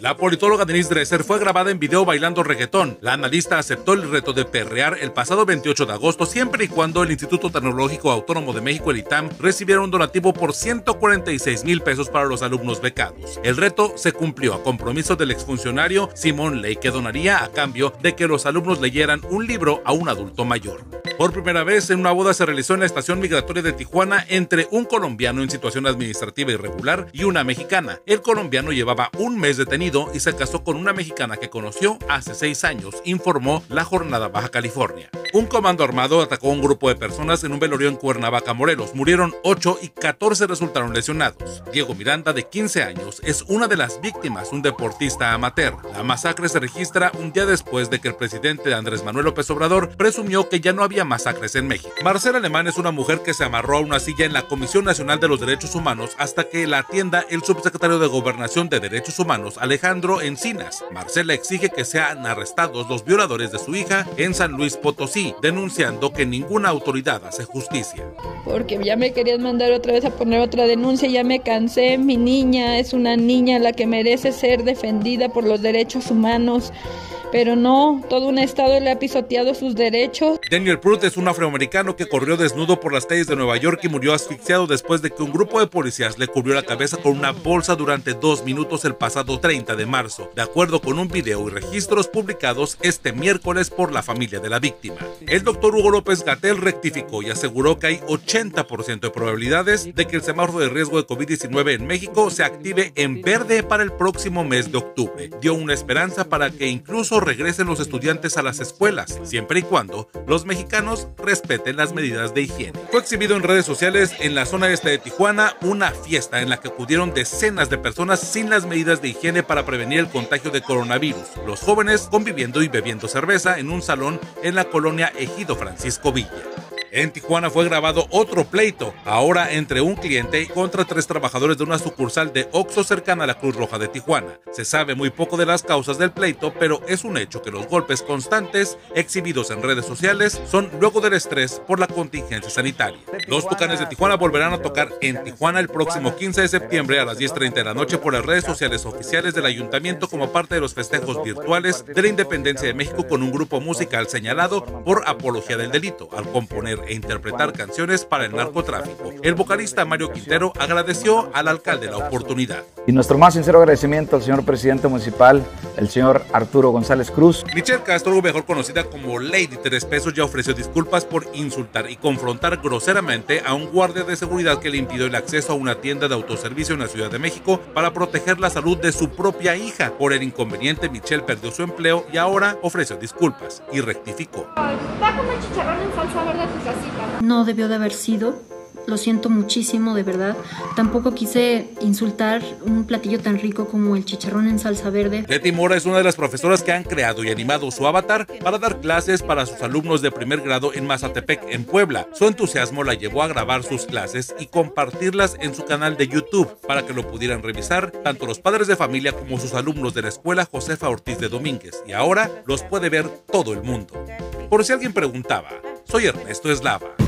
La politóloga Denise Dresser fue grabada en video bailando reggaetón. La analista aceptó el reto de perrear el pasado 28 de agosto siempre y cuando el Instituto Tecnológico Autónomo de México, el ITAM, recibiera un donativo por 146 mil pesos para los alumnos becados. El reto se cumplió a compromiso del exfuncionario Simón Ley que donaría a cambio de que los alumnos leyeran un libro a un adulto mayor. Por primera vez en una boda se realizó en la estación migratoria de Tijuana entre un colombiano en situación administrativa irregular y una mexicana. El colombiano llevaba un mes detenido y se casó con una mexicana que conoció hace seis años, informó la jornada Baja California. Un comando armado atacó a un grupo de personas en un velorio en Cuernavaca, Morelos. Murieron 8 y 14 resultaron lesionados. Diego Miranda, de 15 años, es una de las víctimas, un deportista amateur. La masacre se registra un día después de que el presidente Andrés Manuel López Obrador presumió que ya no había masacres en México. Marcela Alemán es una mujer que se amarró a una silla en la Comisión Nacional de los Derechos Humanos hasta que la atienda el subsecretario de Gobernación de Derechos Humanos, Alejandro Encinas. Marcela exige que sean arrestados los violadores de su hija en San Luis Potosí, denunciando que ninguna autoridad hace justicia. Porque ya me querían mandar otra vez a poner otra denuncia, ya me cansé, mi niña es una niña la que merece ser defendida por los derechos humanos pero no, todo un estado le ha pisoteado sus derechos. Daniel Prut es un afroamericano que corrió desnudo por las calles de Nueva York y murió asfixiado después de que un grupo de policías le cubrió la cabeza con una bolsa durante dos minutos el pasado 30 de marzo, de acuerdo con un video y registros publicados este miércoles por la familia de la víctima. El doctor Hugo López Gatel rectificó y aseguró que hay 80% de probabilidades de que el semáforo de riesgo de COVID-19 en México se active en verde para el próximo mes de octubre. Dio una esperanza para que incluso regresen los estudiantes a las escuelas, siempre y cuando los mexicanos respeten las medidas de higiene. Fue exhibido en redes sociales en la zona este de Tijuana una fiesta en la que acudieron decenas de personas sin las medidas de higiene para prevenir el contagio de coronavirus. Los jóvenes conviviendo y bebiendo cerveza en un salón en la colonia Ejido Francisco Villa. En Tijuana fue grabado otro pleito, ahora entre un cliente contra tres trabajadores de una sucursal de Oxxo cercana a la Cruz Roja de Tijuana. Se sabe muy poco de las causas del pleito, pero es un hecho que los golpes constantes exhibidos en redes sociales son luego del estrés por la contingencia sanitaria. Los Tucanes de Tijuana volverán a tocar en Tijuana el próximo 15 de septiembre a las 10.30 de la noche por las redes sociales oficiales del ayuntamiento como parte de los festejos virtuales de la independencia de México con un grupo musical señalado por apología del delito al componer e interpretar canciones para el narcotráfico. El vocalista Mario Quintero agradeció al alcalde la oportunidad. Y nuestro más sincero agradecimiento al señor presidente municipal, el señor Arturo González Cruz. Michelle Castro, mejor conocida como Lady Tres Pesos, ya ofreció disculpas por insultar y confrontar groseramente a un guardia de seguridad que le impidió el acceso a una tienda de autoservicio en la Ciudad de México para proteger la salud de su propia hija. Por el inconveniente, Michelle perdió su empleo y ahora ofreció disculpas y rectificó. chicharrón en salsa verde no debió de haber sido. Lo siento muchísimo, de verdad. Tampoco quise insultar un platillo tan rico como el chicharrón en salsa verde. Leti Mora es una de las profesoras que han creado y animado su avatar para dar clases para sus alumnos de primer grado en Mazatepec, en Puebla. Su entusiasmo la llevó a grabar sus clases y compartirlas en su canal de YouTube para que lo pudieran revisar tanto los padres de familia como sus alumnos de la escuela Josefa Ortiz de Domínguez. Y ahora los puede ver todo el mundo. Por si alguien preguntaba, soy Ernesto Eslava.